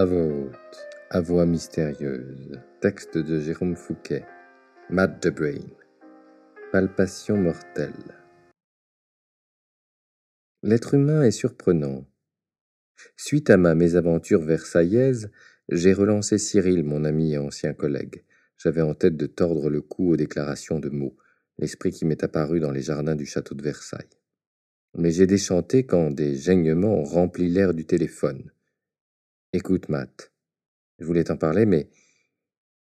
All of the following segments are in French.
À voix voix mystérieuse. Texte de Jérôme Fouquet. Matt the Brain. Palpation mortelle. L'être humain est surprenant. Suite à ma mésaventure versaillaise, j'ai relancé Cyril, mon ami et ancien collègue. J'avais en tête de tordre le cou aux déclarations de mots, l'esprit qui m'est apparu dans les jardins du château de Versailles. Mais j'ai déchanté quand des gênements ont rempli l'air du téléphone. Écoute, Matt, je voulais t'en parler, mais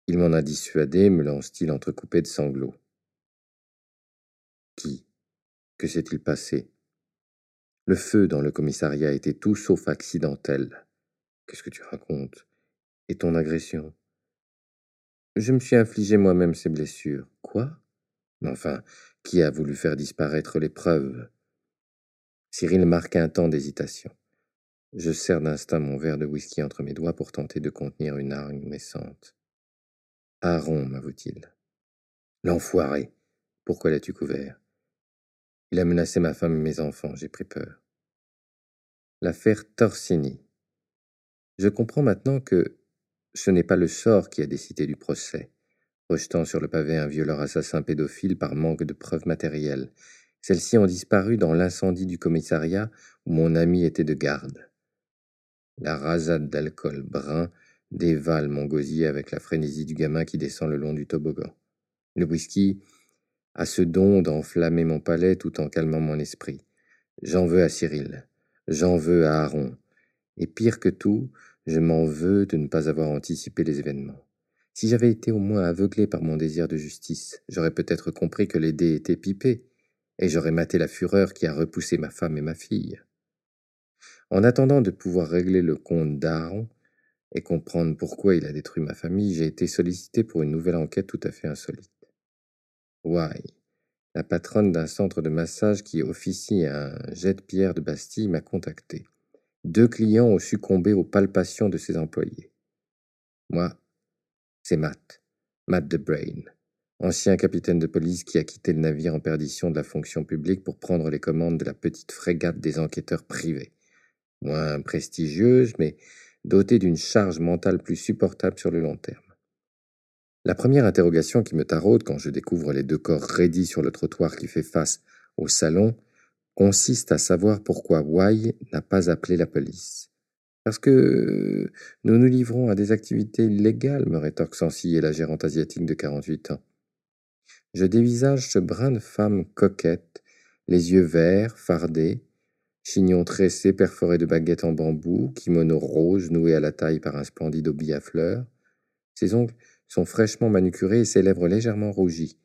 il m'en a dissuadé, me lance-t-il entrecoupé de sanglots. Qui? Que s'est-il passé? Le feu dans le commissariat était tout sauf accidentel. Qu'est-ce que tu racontes? Et ton agression? Je me suis infligé moi-même ces blessures. Quoi? Mais enfin, qui a voulu faire disparaître les preuves Cyril marque un temps d'hésitation. Je serre d'instinct mon verre de whisky entre mes doigts pour tenter de contenir une hargne naissante. Aaron, m'avoue-t-il. L'enfoiré. Pourquoi l'as-tu couvert? Il a menacé ma femme et mes enfants, j'ai pris peur. L'affaire Torsini. Je comprends maintenant que ce n'est pas le sort qui a décidé du procès, rejetant sur le pavé un violeur assassin pédophile par manque de preuves matérielles. Celles-ci ont disparu dans l'incendie du commissariat où mon ami était de garde. La rasade d'alcool brun dévale mon gosier avec la frénésie du gamin qui descend le long du toboggan. Le whisky a ce don d'enflammer mon palais tout en calmant mon esprit. J'en veux à Cyril, j'en veux à Aaron, et pire que tout, je m'en veux de ne pas avoir anticipé les événements. Si j'avais été au moins aveuglé par mon désir de justice, j'aurais peut-être compris que les dés étaient pipés, et j'aurais maté la fureur qui a repoussé ma femme et ma fille. En attendant de pouvoir régler le compte d'Aaron et comprendre pourquoi il a détruit ma famille, j'ai été sollicité pour une nouvelle enquête tout à fait insolite. Why, la patronne d'un centre de massage qui officie à un jet de pierre de Bastille, m'a contacté. Deux clients ont succombé aux palpations de ses employés. Moi, c'est Matt, Matt the Brain, ancien capitaine de police qui a quitté le navire en perdition de la fonction publique pour prendre les commandes de la petite frégate des enquêteurs privés moins prestigieuse, mais dotée d'une charge mentale plus supportable sur le long terme. La première interrogation qui me taraude quand je découvre les deux corps raidis sur le trottoir qui fait face au salon consiste à savoir pourquoi Y n'a pas appelé la police. Parce que nous nous livrons à des activités illégales, me rétorque sans ciller la gérante asiatique de 48 ans. Je dévisage ce brin de femme coquette, les yeux verts, fardés, chignon tressé perforé de baguettes en bambou, kimono rose noué à la taille par un splendide obi à fleurs. Ses ongles sont fraîchement manucurés et ses lèvres légèrement rougies.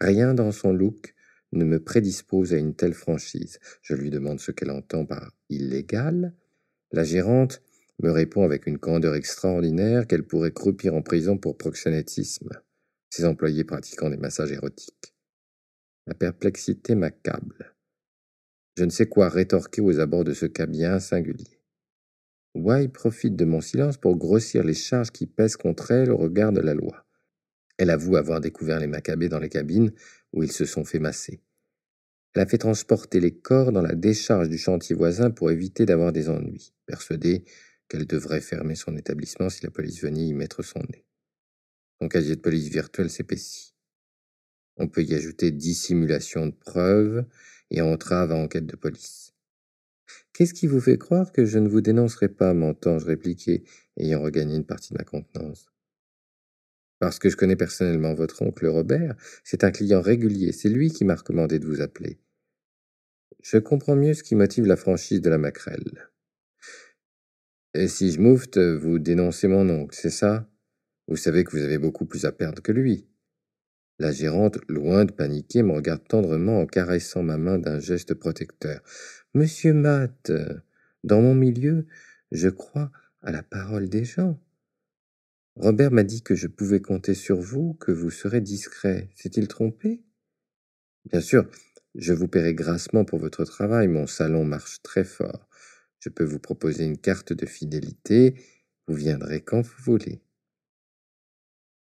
Rien dans son look ne me prédispose à une telle franchise. Je lui demande ce qu'elle entend par illégal. La gérante me répond avec une candeur extraordinaire qu'elle pourrait croupir en prison pour proxénétisme, ses employés pratiquant des massages érotiques. La perplexité m'accable. Je ne sais quoi rétorquer aux abords de ce cas bien singulier. Why profite de mon silence pour grossir les charges qui pèsent contre elle au regard de la loi. Elle avoue avoir découvert les macabées dans les cabines où ils se sont fait masser. Elle a fait transporter les corps dans la décharge du chantier voisin pour éviter d'avoir des ennuis, persuadée qu'elle devrait fermer son établissement si la police venait y mettre son nez. Son casier de police virtuel s'épaissit. On peut y ajouter dissimulation de preuves et entrave à enquête de police. Qu'est-ce qui vous fait croire que je ne vous dénoncerai pas, m'entends-je répliquer, ayant regagné une partie de ma contenance Parce que je connais personnellement votre oncle Robert, c'est un client régulier, c'est lui qui m'a recommandé de vous appeler. Je comprends mieux ce qui motive la franchise de la maquerelle. Et si je moufte, vous dénoncez mon oncle, c'est ça? Vous savez que vous avez beaucoup plus à perdre que lui. La gérante, loin de paniquer, me regarde tendrement en caressant ma main d'un geste protecteur. Monsieur Matt, dans mon milieu, je crois à la parole des gens. Robert m'a dit que je pouvais compter sur vous, que vous serez discret. S'est-il trompé? Bien sûr, je vous paierai grassement pour votre travail. Mon salon marche très fort. Je peux vous proposer une carte de fidélité. Vous viendrez quand vous voulez.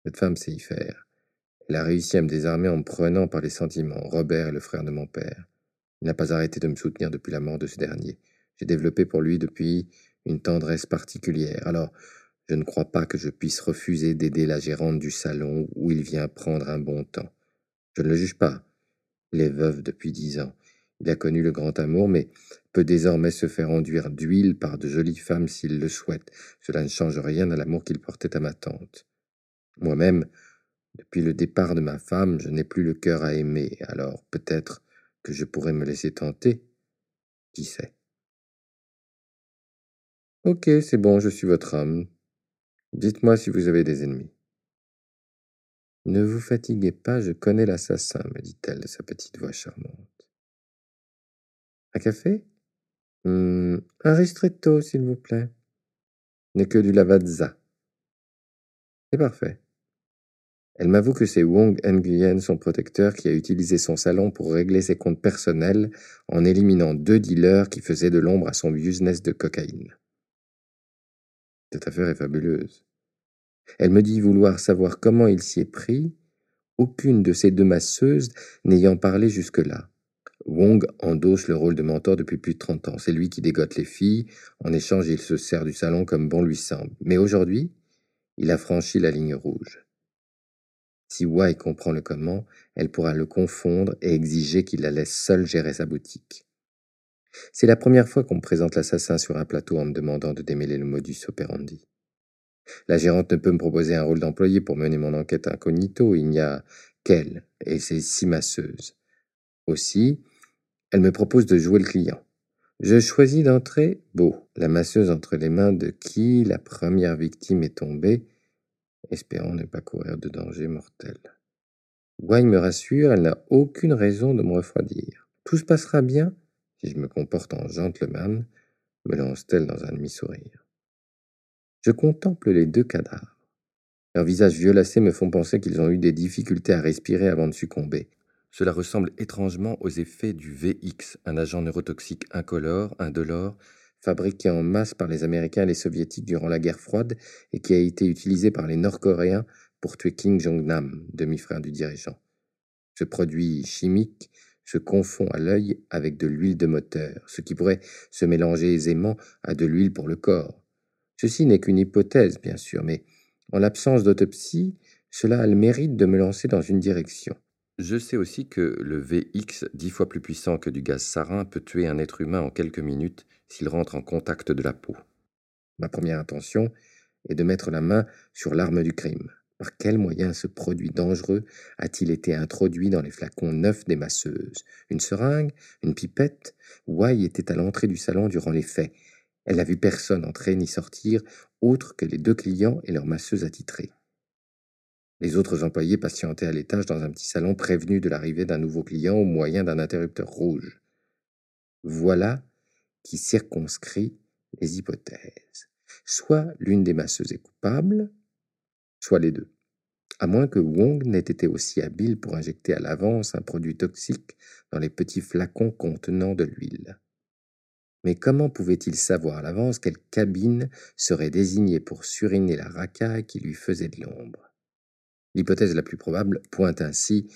Cette femme sait y faire. Elle a réussi à me désarmer en me prenant par les sentiments. Robert est le frère de mon père. Il n'a pas arrêté de me soutenir depuis la mort de ce dernier. J'ai développé pour lui depuis une tendresse particulière. Alors, je ne crois pas que je puisse refuser d'aider la gérante du salon où il vient prendre un bon temps. Je ne le juge pas. Il est veuf depuis dix ans. Il a connu le grand amour, mais peut désormais se faire enduire d'huile par de jolies femmes s'il le souhaite. Cela ne change rien à l'amour qu'il portait à ma tante. Moi-même, depuis le départ de ma femme, je n'ai plus le cœur à aimer, alors peut-être que je pourrais me laisser tenter. Qui sait? Ok, c'est bon, je suis votre homme. Dites-moi si vous avez des ennemis. Ne vous fatiguez pas, je connais l'assassin, me dit-elle de sa petite voix charmante. Un café? Hmm, Un ristretto, s'il vous plaît. N'est que du lavazza. C'est parfait. Elle m'avoue que c'est Wong Nguyen, son protecteur, qui a utilisé son salon pour régler ses comptes personnels en éliminant deux dealers qui faisaient de l'ombre à son business de cocaïne. Cette affaire est fabuleuse. Elle me dit vouloir savoir comment il s'y est pris, aucune de ces deux masseuses n'ayant parlé jusque-là. Wong endosse le rôle de mentor depuis plus de 30 ans. C'est lui qui dégote les filles. En échange, il se sert du salon comme bon lui semble. Mais aujourd'hui, il a franchi la ligne rouge. Si Wai comprend le comment, elle pourra le confondre et exiger qu'il la laisse seule gérer sa boutique. C'est la première fois qu'on me présente l'assassin sur un plateau en me demandant de démêler le modus operandi. La gérante ne peut me proposer un rôle d'employé pour mener mon enquête incognito, il n'y a qu'elle et ses six masseuses. Aussi, elle me propose de jouer le client. Je choisis d'entrer Beau, la masseuse entre les mains de qui la première victime est tombée, espérant ne pas courir de danger mortel. Wine me rassure, elle n'a aucune raison de me refroidir. Tout se passera bien? Si je me comporte en gentleman, me lance-t-elle dans un demi-sourire. Je contemple les deux cadavres. Leurs visages violacés me font penser qu'ils ont eu des difficultés à respirer avant de succomber. Cela ressemble étrangement aux effets du VX, un agent neurotoxique incolore, indolore, fabriqué en masse par les Américains et les Soviétiques durant la guerre froide et qui a été utilisé par les Nord-Coréens pour tuer Kim Jong-nam, demi-frère du dirigeant. Ce produit chimique se confond à l'œil avec de l'huile de moteur, ce qui pourrait se mélanger aisément à de l'huile pour le corps. Ceci n'est qu'une hypothèse, bien sûr, mais en l'absence d'autopsie, cela a le mérite de me lancer dans une direction. Je sais aussi que le VX, dix fois plus puissant que du gaz sarin, peut tuer un être humain en quelques minutes s'il rentre en contact de la peau. Ma première intention est de mettre la main sur l'arme du crime. Par quel moyen ce produit dangereux a-t-il été introduit dans les flacons neufs des masseuses? Une seringue? Une pipette? Wai était à l'entrée du salon durant les faits. Elle n'a vu personne entrer ni sortir, autre que les deux clients et leur masseuse attitrée. Les autres employés patientaient à l'étage dans un petit salon prévenus de l'arrivée d'un nouveau client au moyen d'un interrupteur rouge. Voilà qui circonscrit les hypothèses. Soit l'une des masseuses est coupable, soit les deux. À moins que Wong n'ait été aussi habile pour injecter à l'avance un produit toxique dans les petits flacons contenant de l'huile. Mais comment pouvait-il savoir à l'avance quelle cabine serait désignée pour suriner la racaille qui lui faisait de l'ombre? L'hypothèse la plus probable pointe ainsi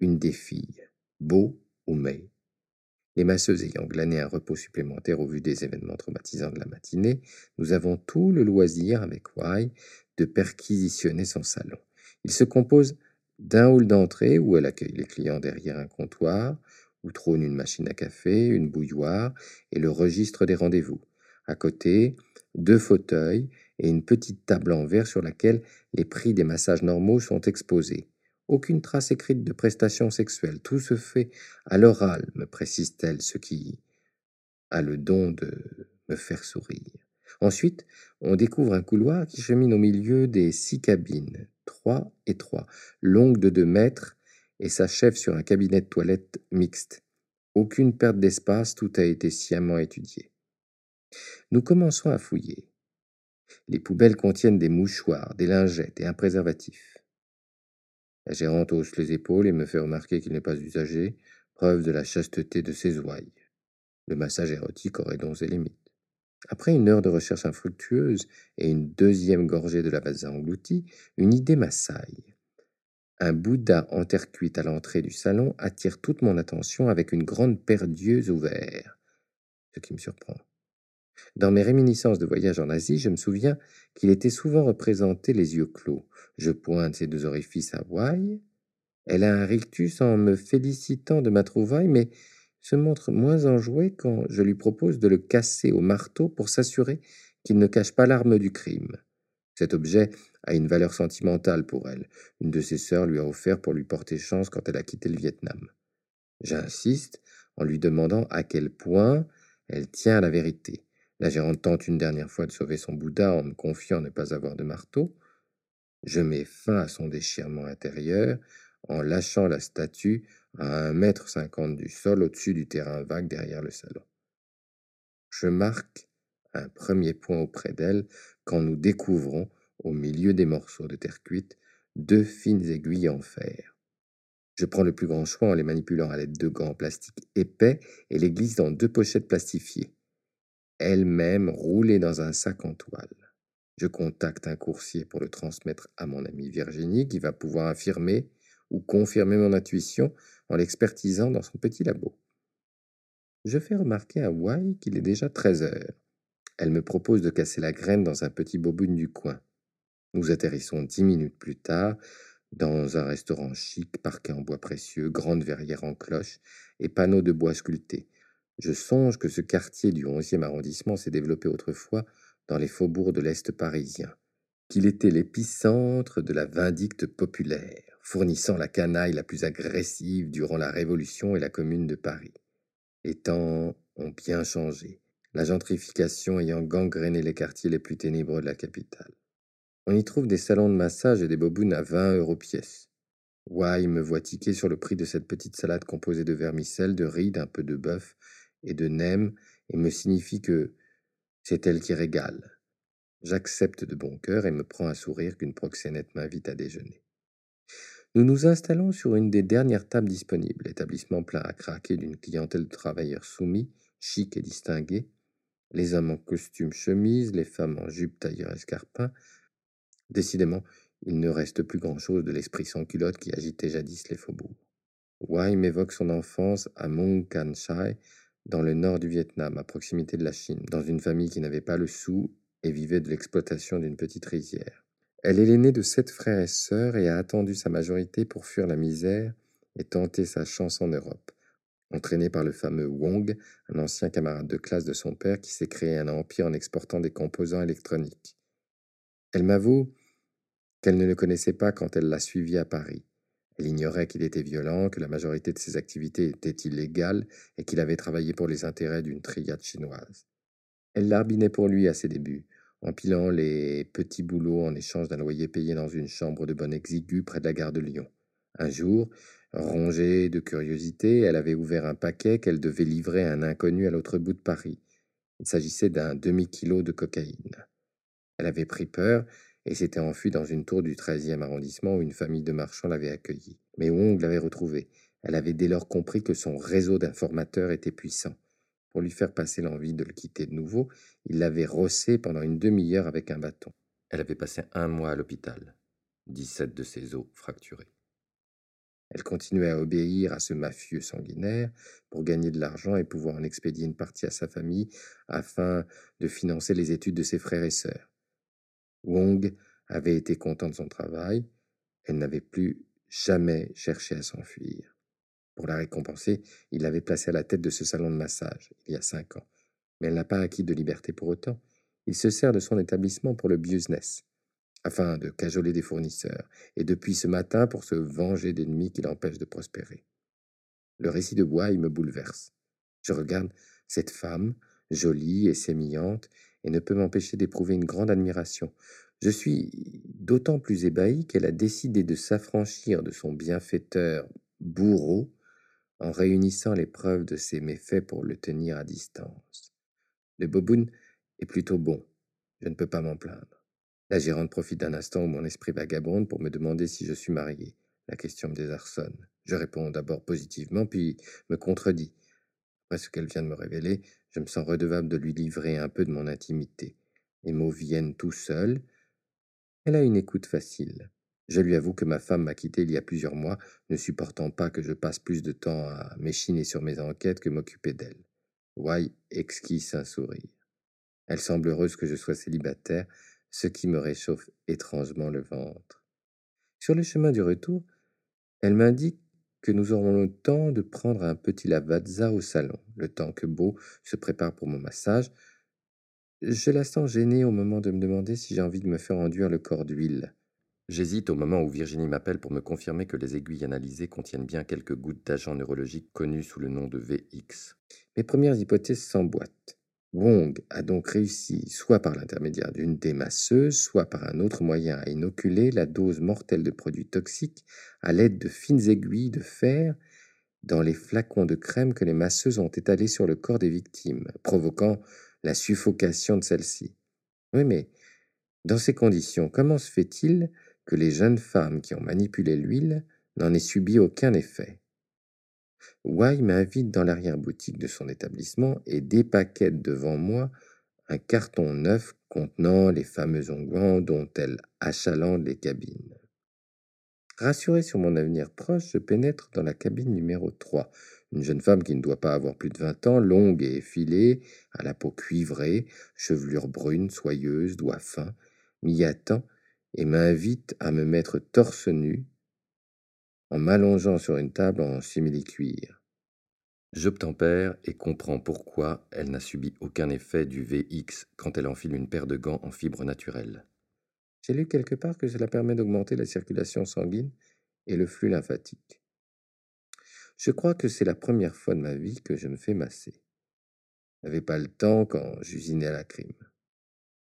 une des filles, Beau ou May. Les masseuses ayant glané un repos supplémentaire au vu des événements traumatisants de la matinée, nous avons tout le loisir avec Y de perquisitionner son salon. Il se compose d'un hall d'entrée où elle accueille les clients derrière un comptoir, où trône une machine à café, une bouilloire et le registre des rendez-vous. À côté, deux fauteuils et une petite table en verre sur laquelle les prix des massages normaux sont exposés. Aucune trace écrite de prestations sexuelles. Tout se fait à l'oral, me précise-t-elle, ce qui a le don de me faire sourire. Ensuite, on découvre un couloir qui chemine au milieu des six cabines, trois et trois, longues de deux mètres, et s'achève sur un cabinet de toilette mixte. Aucune perte d'espace, tout a été sciemment étudié. Nous commençons à fouiller. Les poubelles contiennent des mouchoirs, des lingettes et un préservatif. La gérante hausse les épaules et me fait remarquer qu'il n'est pas usagé, preuve de la chasteté de ses ouailles. Le massage érotique aurait donc ses limites. Après une heure de recherche infructueuse et une deuxième gorgée de la vase engloutie, une idée m'assaille. Un Bouddha en terre cuite à l'entrée du salon attire toute mon attention avec une grande paire d'yeux ouverts, ce qui me surprend. Dans mes réminiscences de voyage en Asie, je me souviens qu'il était souvent représenté les yeux clos. Je pointe ces deux orifices à Wai. Elle a un rictus en me félicitant de ma trouvaille, mais se montre moins enjouée quand je lui propose de le casser au marteau pour s'assurer qu'il ne cache pas l'arme du crime. Cet objet a une valeur sentimentale pour elle. Une de ses sœurs lui a offert pour lui porter chance quand elle a quitté le Vietnam. J'insiste en lui demandant à quel point elle tient à la vérité. La gérante tente une dernière fois de sauver son Bouddha en me confiant ne pas avoir de marteau. Je mets fin à son déchirement intérieur en lâchant la statue à un mètre cinquante du sol au-dessus du terrain vague derrière le salon. Je marque un premier point auprès d'elle quand nous découvrons, au milieu des morceaux de terre cuite, deux fines aiguilles en fer. Je prends le plus grand choix en les manipulant à l'aide de gants plastiques épais et les glisse dans deux pochettes plastifiées, elles-mêmes roulées dans un sac en toile. Je contacte un coursier pour le transmettre à mon amie Virginie qui va pouvoir affirmer ou confirmer mon intuition en l'expertisant dans son petit labo. Je fais remarquer à Wai qu'il est déjà 13 heures. Elle me propose de casser la graine dans un petit boboune du coin. Nous atterrissons dix minutes plus tard dans un restaurant chic, parqué en bois précieux, grande verrière en cloche et panneaux de bois sculptés. Je songe que ce quartier du 11e arrondissement s'est développé autrefois dans les faubourgs de l'Est parisien, qu'il était l'épicentre de la vindicte populaire, fournissant la canaille la plus agressive durant la Révolution et la Commune de Paris. Les temps ont bien changé, la gentrification ayant gangréné les quartiers les plus ténébreux de la capitale. On y trouve des salons de massage et des bobounes à 20 euros pièce. Why me voit tiquer sur le prix de cette petite salade composée de vermicelle, de riz, d'un peu de bœuf et de nem, et me signifie que c'est elle qui régale. J'accepte de bon cœur et me prends un sourire qu'une proxénète m'invite à déjeuner. Nous nous installons sur une des dernières tables disponibles, établissement plein à craquer d'une clientèle de travailleurs soumis, chic et distingués, les hommes en costume chemise, les femmes en jupe tailleur escarpin, Décidément, il ne reste plus grand-chose de l'esprit sans culotte qui agitait jadis les faubourgs. Wai m'évoque son enfance à Mong Kan Chai, dans le nord du Vietnam, à proximité de la Chine, dans une famille qui n'avait pas le sou et vivait de l'exploitation d'une petite rizière. Elle est l'aînée de sept frères et sœurs et a attendu sa majorité pour fuir la misère et tenter sa chance en Europe, entraînée par le fameux Wong, un ancien camarade de classe de son père qui s'est créé un empire en exportant des composants électroniques. Elle m'avoue qu'elle ne le connaissait pas quand elle l'a suivi à Paris. Elle ignorait qu'il était violent, que la majorité de ses activités étaient illégales et qu'il avait travaillé pour les intérêts d'une triade chinoise. Elle l'arbinait pour lui à ses débuts, empilant les petits boulots en échange d'un loyer payé dans une chambre de bonne exiguë près de la gare de Lyon. Un jour, rongée de curiosité, elle avait ouvert un paquet qu'elle devait livrer à un inconnu à l'autre bout de Paris. Il s'agissait d'un demi-kilo de cocaïne. Elle avait pris peur et s'était enfuie dans une tour du 13e arrondissement où une famille de marchands l'avait accueillie. Mais Wong l'avait retrouvée. Elle avait dès lors compris que son réseau d'informateurs était puissant. Pour lui faire passer l'envie de le quitter de nouveau, il l'avait rossé pendant une demi-heure avec un bâton. Elle avait passé un mois à l'hôpital, 17 de ses os fracturés. Elle continuait à obéir à ce mafieux sanguinaire pour gagner de l'argent et pouvoir en expédier une partie à sa famille afin de financer les études de ses frères et sœurs. Wong avait été content de son travail, elle n'avait plus jamais cherché à s'enfuir. Pour la récompenser, il l'avait placée à la tête de ce salon de massage, il y a cinq ans. Mais elle n'a pas acquis de liberté pour autant. Il se sert de son établissement pour le business, afin de cajoler des fournisseurs, et depuis ce matin pour se venger d'ennemis qui l'empêchent de prospérer. Le récit de Bois me bouleverse. Je regarde cette femme, jolie et sémillante, et ne peut m'empêcher d'éprouver une grande admiration. Je suis d'autant plus ébahi qu'elle a décidé de s'affranchir de son bienfaiteur bourreau en réunissant les preuves de ses méfaits pour le tenir à distance. Le boboun est plutôt bon, je ne peux pas m'en plaindre. La gérante profite d'un instant où mon esprit vagabonde pour me demander si je suis marié. La question me désarçonne. Je réponds d'abord positivement, puis me contredis. Après ce qu'elle vient de me révéler, je me sens redevable de lui livrer un peu de mon intimité. Les mots viennent tout seuls. Elle a une écoute facile. Je lui avoue que ma femme m'a quitté il y a plusieurs mois, ne supportant pas que je passe plus de temps à m'échiner sur mes enquêtes que m'occuper d'elle. Why exquise un sourire? Elle semble heureuse que je sois célibataire, ce qui me réchauffe étrangement le ventre. Sur le chemin du retour, elle m'indique que nous aurons le temps de prendre un petit lavazza au salon, le temps que Beau se prépare pour mon massage. Je la sens gênée au moment de me demander si j'ai envie de me faire enduire le corps d'huile. J'hésite au moment où Virginie m'appelle pour me confirmer que les aiguilles analysées contiennent bien quelques gouttes d'agents neurologiques connus sous le nom de VX. Mes premières hypothèses s'emboîtent. Wong a donc réussi, soit par l'intermédiaire d'une démasseuses, soit par un autre moyen, à inoculer la dose mortelle de produits toxiques à l'aide de fines aiguilles de fer dans les flacons de crème que les masseuses ont étalés sur le corps des victimes, provoquant la suffocation de celles-ci. Oui, mais dans ces conditions, comment se fait-il que les jeunes femmes qui ont manipulé l'huile n'en aient subi aucun effet? Y m'invite dans l'arrière-boutique de son établissement et dépaquette devant moi un carton neuf contenant les fameux onguents dont elle achalandent les cabines. Rassuré sur mon avenir proche, je pénètre dans la cabine numéro 3. Une jeune femme qui ne doit pas avoir plus de 20 ans, longue et effilée, à la peau cuivrée, chevelure brune, soyeuse, doigts fins, m'y attend et m'invite à me mettre torse nu en m'allongeant sur une table en simili-cuir. J'obtempère et comprends pourquoi elle n'a subi aucun effet du VX quand elle enfile une paire de gants en fibre naturelle. J'ai lu quelque part que cela permet d'augmenter la circulation sanguine et le flux lymphatique. Je crois que c'est la première fois de ma vie que je me fais masser. Je n'avais pas le temps quand j'usinais à la crime.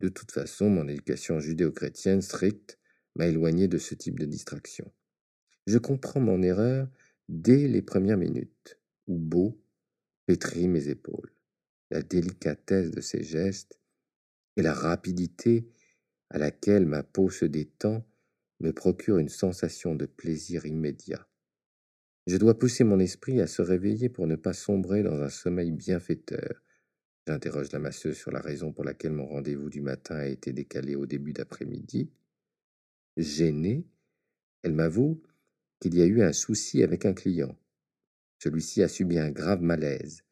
De toute façon, mon éducation judéo-chrétienne stricte m'a éloigné de ce type de distraction. Je comprends mon erreur dès les premières minutes, où Beau pétrit mes épaules. La délicatesse de ses gestes et la rapidité à laquelle ma peau se détend me procurent une sensation de plaisir immédiat. Je dois pousser mon esprit à se réveiller pour ne pas sombrer dans un sommeil bienfaiteur, J'interroge la masseuse sur la raison pour laquelle mon rendez-vous du matin a été décalé au début d'après-midi. Gênée, elle m'avoue qu'il y a eu un souci avec un client. Celui-ci a subi un grave malaise.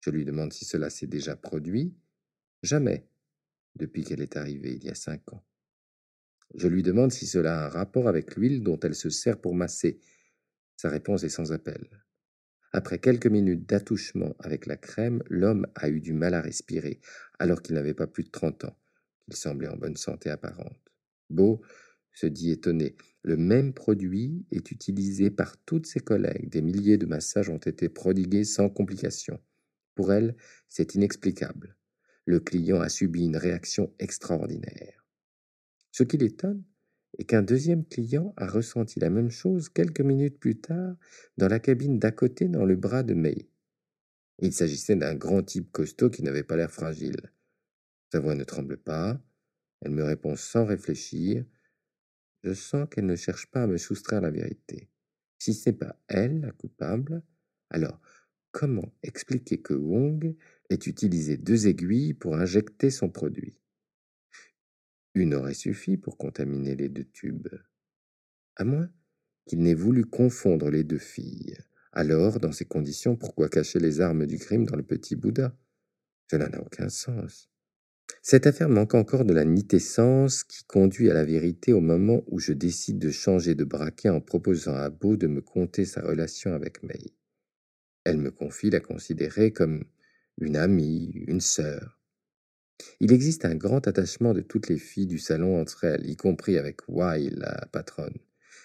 Je lui demande si cela s'est déjà produit. Jamais, depuis qu'elle est arrivée il y a cinq ans. Je lui demande si cela a un rapport avec l'huile dont elle se sert pour masser. Sa réponse est sans appel. Après quelques minutes d'attouchement avec la crème, l'homme a eu du mal à respirer, alors qu'il n'avait pas plus de trente ans. Il semblait en bonne santé apparente. Beau se dit étonné. Le même produit est utilisé par toutes ses collègues. Des milliers de massages ont été prodigués sans complication. Pour elle, c'est inexplicable. Le client a subi une réaction extraordinaire. Ce qui l'étonne, et qu'un deuxième client a ressenti la même chose quelques minutes plus tard dans la cabine d'à côté dans le bras de May. Il s'agissait d'un grand type costaud qui n'avait pas l'air fragile. Sa voix ne tremble pas, elle me répond sans réfléchir. Je sens qu'elle ne cherche pas à me soustraire la vérité. Si ce n'est pas elle la coupable, alors comment expliquer que Wong ait utilisé deux aiguilles pour injecter son produit? Une aurait suffi pour contaminer les deux tubes. À moins qu'il n'ait voulu confondre les deux filles. Alors, dans ces conditions, pourquoi cacher les armes du crime dans le petit Bouddha? Cela n'a aucun sens. Cette affaire manque encore de la nitessence qui conduit à la vérité au moment où je décide de changer de braquet en proposant à Beau de me conter sa relation avec May. Elle me confie la considérer comme une amie, une sœur. Il existe un grand attachement de toutes les filles du salon entre elles, y compris avec Y, la patronne.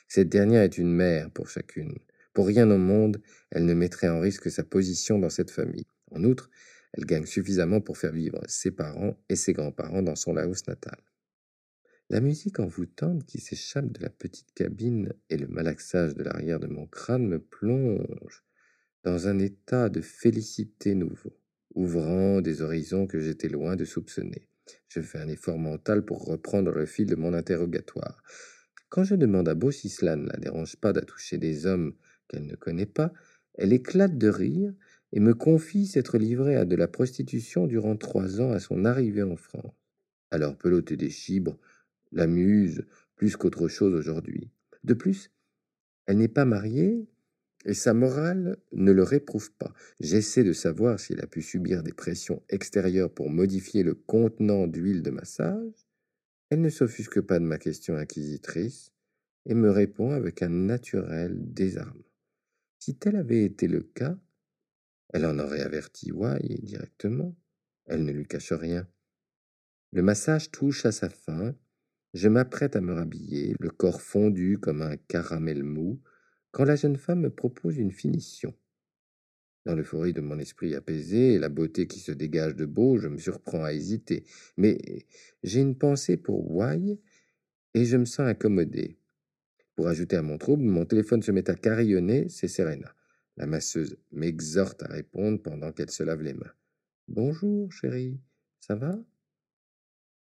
Cette dernière est une mère pour chacune. Pour rien au monde, elle ne mettrait en risque sa position dans cette famille. En outre, elle gagne suffisamment pour faire vivre ses parents et ses grands-parents dans son Laos natal. La musique envoûtante qui s'échappe de la petite cabine et le malaxage de l'arrière de mon crâne me plonge dans un état de félicité nouveau ouvrant des horizons que j'étais loin de soupçonner. Je fais un effort mental pour reprendre le fil de mon interrogatoire. Quand je demande à Beau si cela ne la dérange pas d'attoucher des hommes qu'elle ne connaît pas, elle éclate de rire et me confie s'être livrée à de la prostitution durant trois ans à son arrivée en France. Alors peloter des chibres l'amuse plus qu'autre chose aujourd'hui. De plus, elle n'est pas mariée Et sa morale ne le réprouve pas. J'essaie de savoir s'il a pu subir des pressions extérieures pour modifier le contenant d'huile de massage. Elle ne s'offusque pas de ma question inquisitrice et me répond avec un naturel désarmement. Si tel avait été le cas, elle en aurait averti Wai directement. Elle ne lui cache rien. Le massage touche à sa fin. Je m'apprête à me rhabiller, le corps fondu comme un caramel mou, quand la jeune femme me propose une finition. Dans l'euphorie de mon esprit apaisé et la beauté qui se dégage de beau, je me surprends à hésiter. Mais j'ai une pensée pour Wai et je me sens accommodé. Pour ajouter à mon trouble, mon téléphone se met à carillonner, c'est Serena. La masseuse m'exhorte à répondre pendant qu'elle se lave les mains. Bonjour, chérie, ça va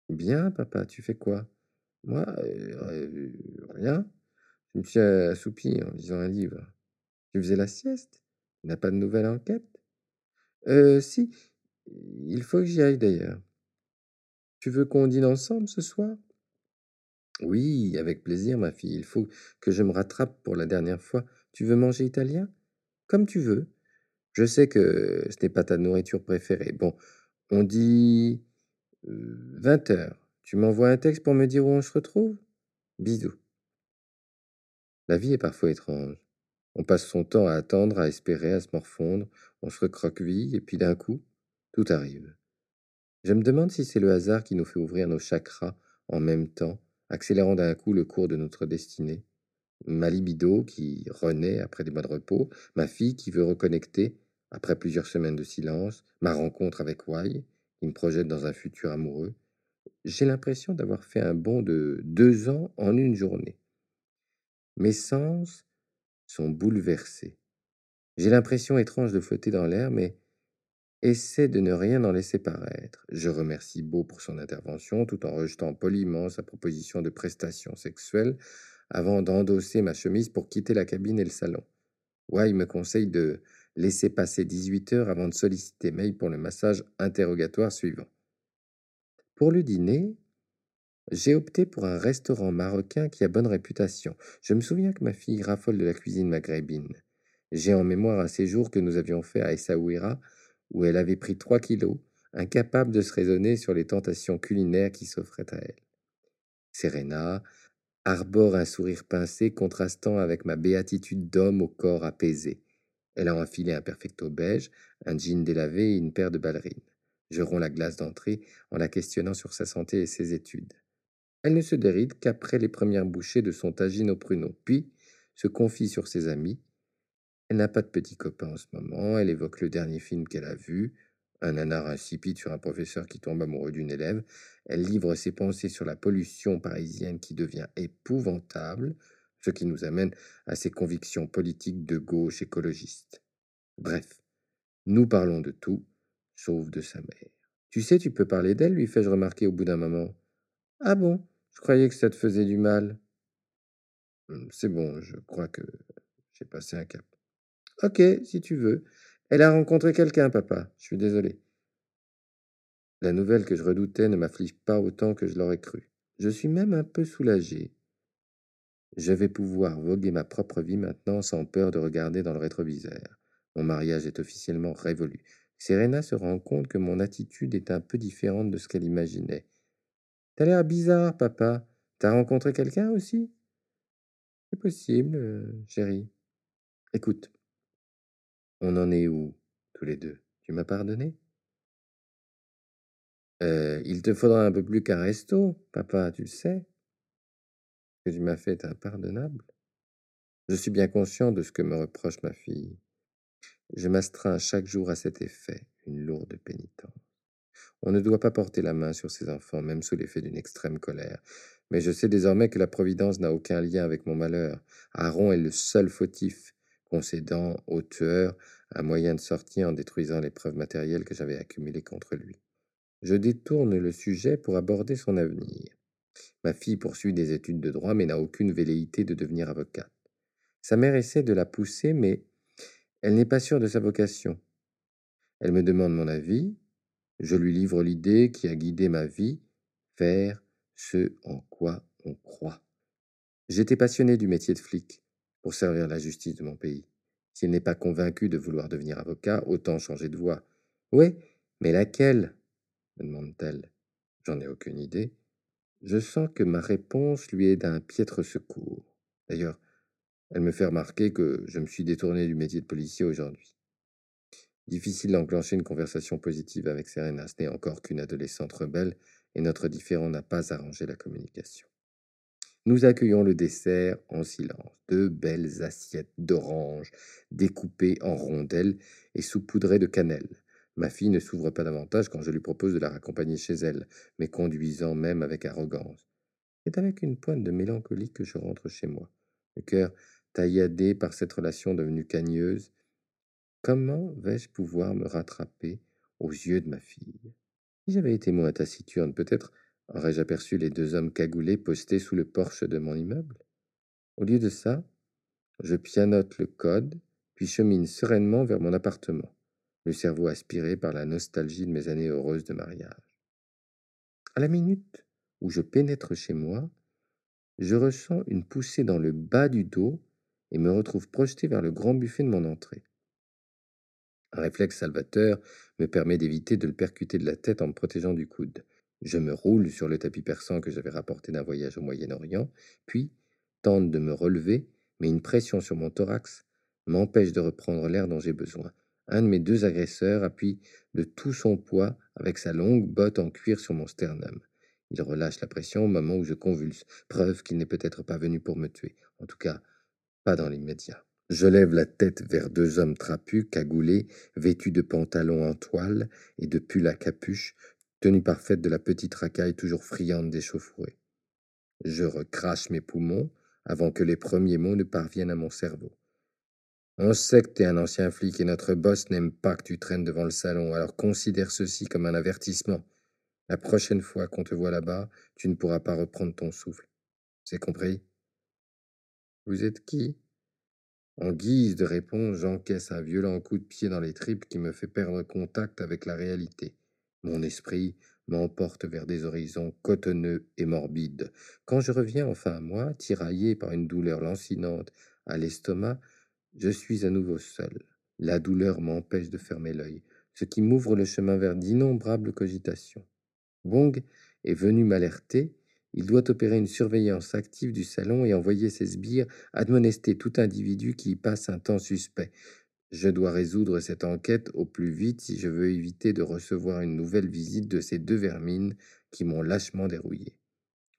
Bien, papa, tu fais quoi? Moi, euh, euh, rien. Je me suis assoupi en lisant un livre. Tu faisais la sieste? Tu n'as pas de nouvelles enquêtes Euh, si. Il faut que j'y aille d'ailleurs. Tu veux qu'on dîne ensemble ce soir? Oui, avec plaisir, ma fille. Il faut que je me rattrape pour la dernière fois. Tu veux manger italien? Comme tu veux. Je sais que ce n'est pas ta nourriture préférée. Bon, on dit 20 heures. Tu m'envoies un texte pour me dire où on se retrouve? Bisous. La vie est parfois étrange. On passe son temps à attendre, à espérer, à se morfondre, on se recroqueville, et puis d'un coup, tout arrive. Je me demande si c'est le hasard qui nous fait ouvrir nos chakras en même temps, accélérant d'un coup le cours de notre destinée. Ma libido qui renaît après des mois de repos, ma fille qui veut reconnecter après plusieurs semaines de silence, ma rencontre avec Wai, qui me projette dans un futur amoureux. J'ai l'impression d'avoir fait un bond de deux ans en une journée. Mes sens sont bouleversés. J'ai l'impression étrange de flotter dans l'air, mais essaie de ne rien en laisser paraître. Je remercie Beau pour son intervention, tout en rejetant poliment sa proposition de prestation sexuelle avant d'endosser ma chemise pour quitter la cabine et le salon. Wai me conseille de laisser passer 18 heures avant de solliciter May pour le massage interrogatoire suivant. Pour le dîner, j'ai opté pour un restaurant marocain qui a bonne réputation. Je me souviens que ma fille raffole de la cuisine maghrébine. J'ai en mémoire un séjour que nous avions fait à Essaouira, où elle avait pris trois kilos, incapable de se raisonner sur les tentations culinaires qui s'offraient à elle. Serena arbore un sourire pincé contrastant avec ma béatitude d'homme au corps apaisé. Elle a enfilé un perfecto beige, un jean délavé et une paire de ballerines. Je romps la glace d'entrée en la questionnant sur sa santé et ses études. Elle ne se déride qu'après les premières bouchées de son tagine au pruneau, puis se confie sur ses amis. Elle n'a pas de petit copain en ce moment, elle évoque le dernier film qu'elle a vu, un nanar insipide sur un professeur qui tombe amoureux d'une élève. Elle livre ses pensées sur la pollution parisienne qui devient épouvantable, ce qui nous amène à ses convictions politiques de gauche écologiste. Bref, nous parlons de tout, sauf de sa mère. Tu sais, tu peux parler d'elle, lui fais-je remarquer au bout d'un moment. Ah bon? Je croyais que ça te faisait du mal. Hum, c'est bon, je crois que j'ai passé un cap. Ok, si tu veux. Elle a rencontré quelqu'un, papa. Je suis désolé. La nouvelle que je redoutais ne m'afflige pas autant que je l'aurais cru. Je suis même un peu soulagé. Je vais pouvoir voguer ma propre vie maintenant sans peur de regarder dans le rétroviseur. Mon mariage est officiellement révolu. Serena se rend compte que mon attitude est un peu différente de ce qu'elle imaginait. T'as l'air bizarre, papa. T'as rencontré quelqu'un aussi? C'est possible, euh, chérie. Écoute, on en est où, tous les deux? Tu m'as pardonné? Euh, Il te faudra un peu plus qu'un resto, papa, tu le sais. Ce que tu m'as fait est impardonnable. Je suis bien conscient de ce que me reproche ma fille. Je m'astreins chaque jour à cet effet, une lourde pénitence. On ne doit pas porter la main sur ses enfants, même sous l'effet d'une extrême colère. Mais je sais désormais que la Providence n'a aucun lien avec mon malheur. Aaron est le seul fautif, concédant au tueur un moyen de sortie en détruisant les preuves matérielles que j'avais accumulées contre lui. Je détourne le sujet pour aborder son avenir. Ma fille poursuit des études de droit mais n'a aucune velléité de devenir avocate. Sa mère essaie de la pousser mais elle n'est pas sûre de sa vocation. Elle me demande mon avis, je lui livre l'idée qui a guidé ma vie, faire ce en quoi on croit. J'étais passionné du métier de flic pour servir la justice de mon pays. S'il n'est pas convaincu de vouloir devenir avocat, autant changer de voie. Oui, mais laquelle? me demande-t-elle. J'en ai aucune idée. Je sens que ma réponse lui est d'un piètre secours. D'ailleurs, elle me fait remarquer que je me suis détourné du métier de policier aujourd'hui. Difficile d'enclencher une conversation positive avec Serena, ce n'est encore qu'une adolescente rebelle, et notre différend n'a pas arrangé la communication. Nous accueillons le dessert en silence. Deux belles assiettes d'oranges découpées en rondelles et saupoudrées de cannelle. Ma fille ne s'ouvre pas davantage quand je lui propose de la raccompagner chez elle, mais conduisant même avec arrogance. C'est avec une pointe de mélancolie que je rentre chez moi, le cœur tailladé par cette relation devenue cagneuse. Comment vais-je pouvoir me rattraper aux yeux de ma fille? Si j'avais été moins taciturne, peut-être aurais-je aperçu les deux hommes cagoulés postés sous le porche de mon immeuble? Au lieu de ça, je pianote le code, puis chemine sereinement vers mon appartement le cerveau aspiré par la nostalgie de mes années heureuses de mariage. À la minute où je pénètre chez moi, je ressens une poussée dans le bas du dos et me retrouve projeté vers le grand buffet de mon entrée. Un réflexe salvateur me permet d'éviter de le percuter de la tête en me protégeant du coude. Je me roule sur le tapis persan que j'avais rapporté d'un voyage au Moyen-Orient, puis tente de me relever, mais une pression sur mon thorax m'empêche de reprendre l'air dont j'ai besoin. Un de mes deux agresseurs appuie de tout son poids avec sa longue botte en cuir sur mon sternum. Il relâche la pression au moment où je convulse, preuve qu'il n'est peut-être pas venu pour me tuer, en tout cas pas dans l'immédiat. Je lève la tête vers deux hommes trapus, cagoulés, vêtus de pantalons en toile et de pulls à capuche, tenue parfaite de la petite racaille toujours friande d'échauffourée. Je recrache mes poumons avant que les premiers mots ne parviennent à mon cerveau. On sait que t'es un ancien flic et notre boss n'aime pas que tu traînes devant le salon, alors considère ceci comme un avertissement. La prochaine fois qu'on te voit là-bas, tu ne pourras pas reprendre ton souffle. C'est compris? Vous êtes qui? En guise de réponse, j'encaisse un violent coup de pied dans les tripes qui me fait perdre contact avec la réalité. Mon esprit m'emporte vers des horizons cotonneux et morbides. Quand je reviens enfin à moi, tiraillé par une douleur lancinante à l'estomac, je suis à nouveau seul. La douleur m'empêche de fermer l'œil, ce qui m'ouvre le chemin vers d'innombrables cogitations. Wong est venu m'alerter. Il doit opérer une surveillance active du salon et envoyer ses sbires admonester tout individu qui y passe un temps suspect. Je dois résoudre cette enquête au plus vite si je veux éviter de recevoir une nouvelle visite de ces deux vermines qui m'ont lâchement dérouillé.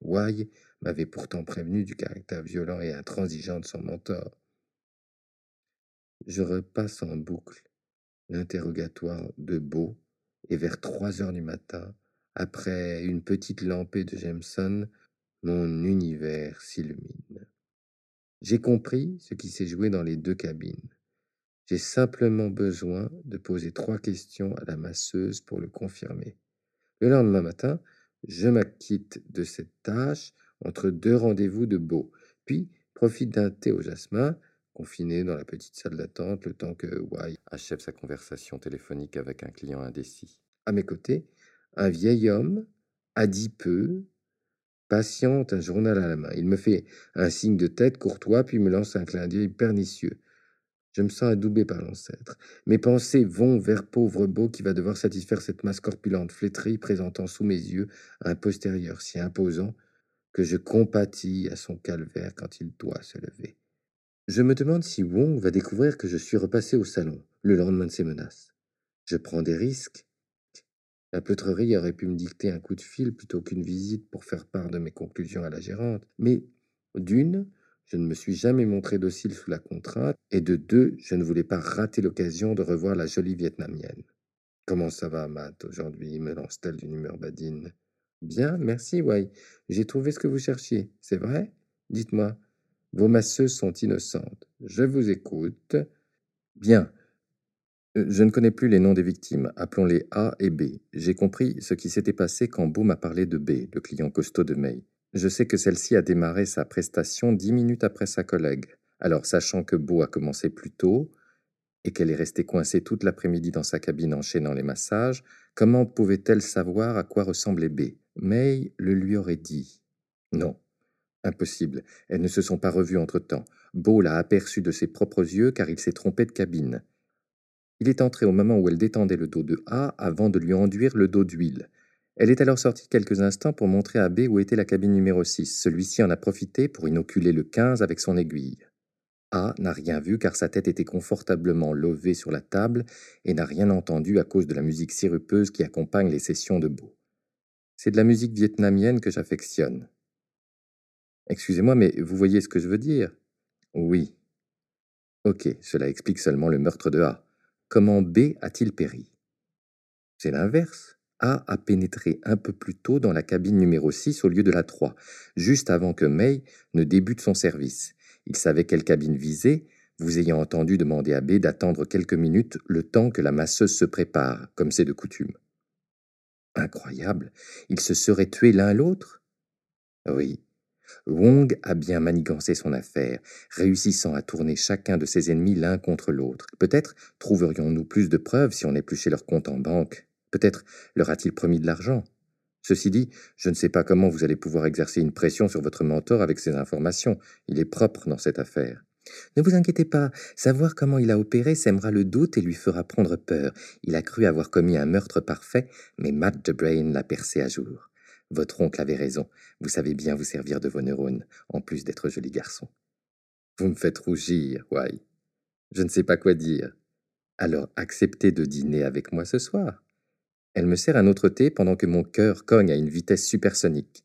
Wai m'avait pourtant prévenu du caractère violent et intransigeant de son mentor. Je repasse en boucle l'interrogatoire de Beau et vers trois heures du matin, après une petite lampée de Jameson, mon univers s'illumine. J'ai compris ce qui s'est joué dans les deux cabines. J'ai simplement besoin de poser trois questions à la masseuse pour le confirmer. Le lendemain matin, je m'acquitte de cette tâche entre deux rendez-vous de Beau, puis profite d'un thé au jasmin confiné dans la petite salle d'attente le temps que Y achève sa conversation téléphonique avec un client indécis. À mes côtés, un vieil homme, adipeux, patiente, un journal à la main. Il me fait un signe de tête courtois, puis me lance un clin d'œil pernicieux. Je me sens adoubé par l'ancêtre. Mes pensées vont vers pauvre beau qui va devoir satisfaire cette masse corpulente flétrie présentant sous mes yeux un postérieur si imposant que je compatis à son calvaire quand il doit se lever. Je me demande si Wong va découvrir que je suis repassé au salon le lendemain de ses menaces. Je prends des risques. La pleutrerie aurait pu me dicter un coup de fil plutôt qu'une visite pour faire part de mes conclusions à la gérante. Mais d'une, je ne me suis jamais montré docile sous la contrainte, et de deux, je ne voulais pas rater l'occasion de revoir la jolie Vietnamienne. Comment ça va, Matt, aujourd'hui? me lance-t-elle d'une humeur badine. Bien, merci, Wai. J'ai trouvé ce que vous cherchiez, c'est vrai? Dites-moi, vos masseuses sont innocentes. Je vous écoute. Bien. Euh, je ne connais plus les noms des victimes. Appelons-les A et B. J'ai compris ce qui s'était passé quand Beau m'a parlé de B, le client costaud de May. Je sais que celle-ci a démarré sa prestation dix minutes après sa collègue. Alors, sachant que Beau a commencé plus tôt et qu'elle est restée coincée toute l'après-midi dans sa cabine enchaînant les massages, comment pouvait-elle savoir à quoi ressemblait B? May le lui aurait dit. Non, Impossible. Elles ne se sont pas revues entre-temps. Beau l'a aperçue de ses propres yeux car il s'est trompé de cabine. Il est entré au moment où elle détendait le dos de A avant de lui enduire le dos d'huile. Elle est alors sortie quelques instants pour montrer à B où était la cabine numéro 6. Celui-ci en a profité pour inoculer le 15 avec son aiguille. A n'a rien vu car sa tête était confortablement levée sur la table et n'a rien entendu à cause de la musique sirupeuse qui accompagne les sessions de Beau. C'est de la musique vietnamienne que j'affectionne. Excusez-moi, mais vous voyez ce que je veux dire? Oui. Ok, cela explique seulement le meurtre de A. Comment B a-t-il péri? C'est l'inverse. A a pénétré un peu plus tôt dans la cabine numéro 6 au lieu de la 3, juste avant que May ne débute son service. Il savait quelle cabine viser, vous ayant entendu demander à B d'attendre quelques minutes le temps que la masseuse se prépare, comme c'est de coutume. Incroyable, ils se seraient tués l'un l'autre? Oui, Wong a bien manigancé son affaire, réussissant à tourner chacun de ses ennemis l'un contre l'autre. Peut-être trouverions-nous plus de preuves si on épluchait leur compte en banque? Peut-être leur a-t-il promis de l'argent. Ceci dit, je ne sais pas comment vous allez pouvoir exercer une pression sur votre mentor avec ces informations. Il est propre dans cette affaire. Ne vous inquiétez pas, savoir comment il a opéré sèmera le doute et lui fera prendre peur. Il a cru avoir commis un meurtre parfait, mais Matt Brain l'a percé à jour. Votre oncle avait raison. Vous savez bien vous servir de vos neurones, en plus d'être joli garçon. Vous me faites rougir, Why? Je ne sais pas quoi dire. Alors acceptez de dîner avec moi ce soir. Elle me sert un autre thé pendant que mon cœur cogne à une vitesse supersonique.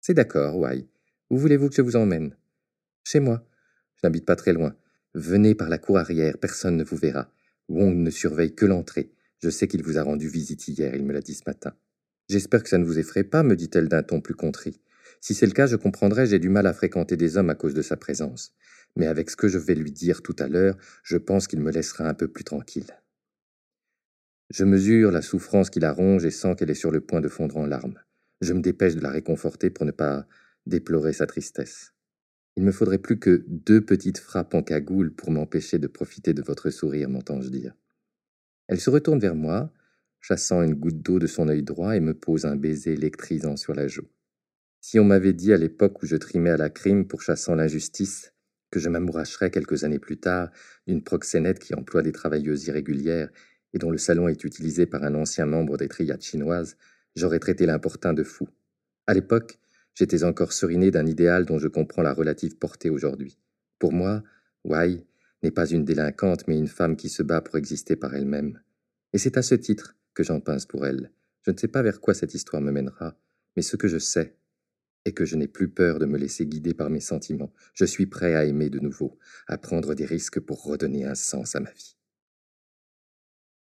C'est d'accord, Why. Où voulez-vous que je vous emmène? Chez moi. Je n'habite pas très loin. Venez par la cour arrière, personne ne vous verra. Wong ne surveille que l'entrée. Je sais qu'il vous a rendu visite hier, il me l'a dit ce matin. J'espère que ça ne vous effraie pas, me dit-elle d'un ton plus contrit. Si c'est le cas, je comprendrai, j'ai du mal à fréquenter des hommes à cause de sa présence. Mais avec ce que je vais lui dire tout à l'heure, je pense qu'il me laissera un peu plus tranquille. Je mesure la souffrance qui la ronge et sens qu'elle est sur le point de fondre en larmes. Je me dépêche de la réconforter pour ne pas déplorer sa tristesse. Il me faudrait plus que deux petites frappes en cagoule pour m'empêcher de profiter de votre sourire, m'entends-je dire. Elle se retourne vers moi, chassant une goutte d'eau de son œil droit et me pose un baiser électrisant sur la joue. Si on m'avait dit à l'époque où je trimais à la crime pour chassant l'injustice que je m'amouracherais quelques années plus tard d'une proxénète qui emploie des travailleuses irrégulières et dont le salon est utilisé par un ancien membre des triades chinoises, j'aurais traité l'importun de fou. À l'époque, j'étais encore seriné d'un idéal dont je comprends la relative portée aujourd'hui. Pour moi, Wai n'est pas une délinquante, mais une femme qui se bat pour exister par elle-même. Et c'est à ce titre que j'en pince pour elle. Je ne sais pas vers quoi cette histoire me mènera, mais ce que je sais est que je n'ai plus peur de me laisser guider par mes sentiments. Je suis prêt à aimer de nouveau, à prendre des risques pour redonner un sens à ma vie.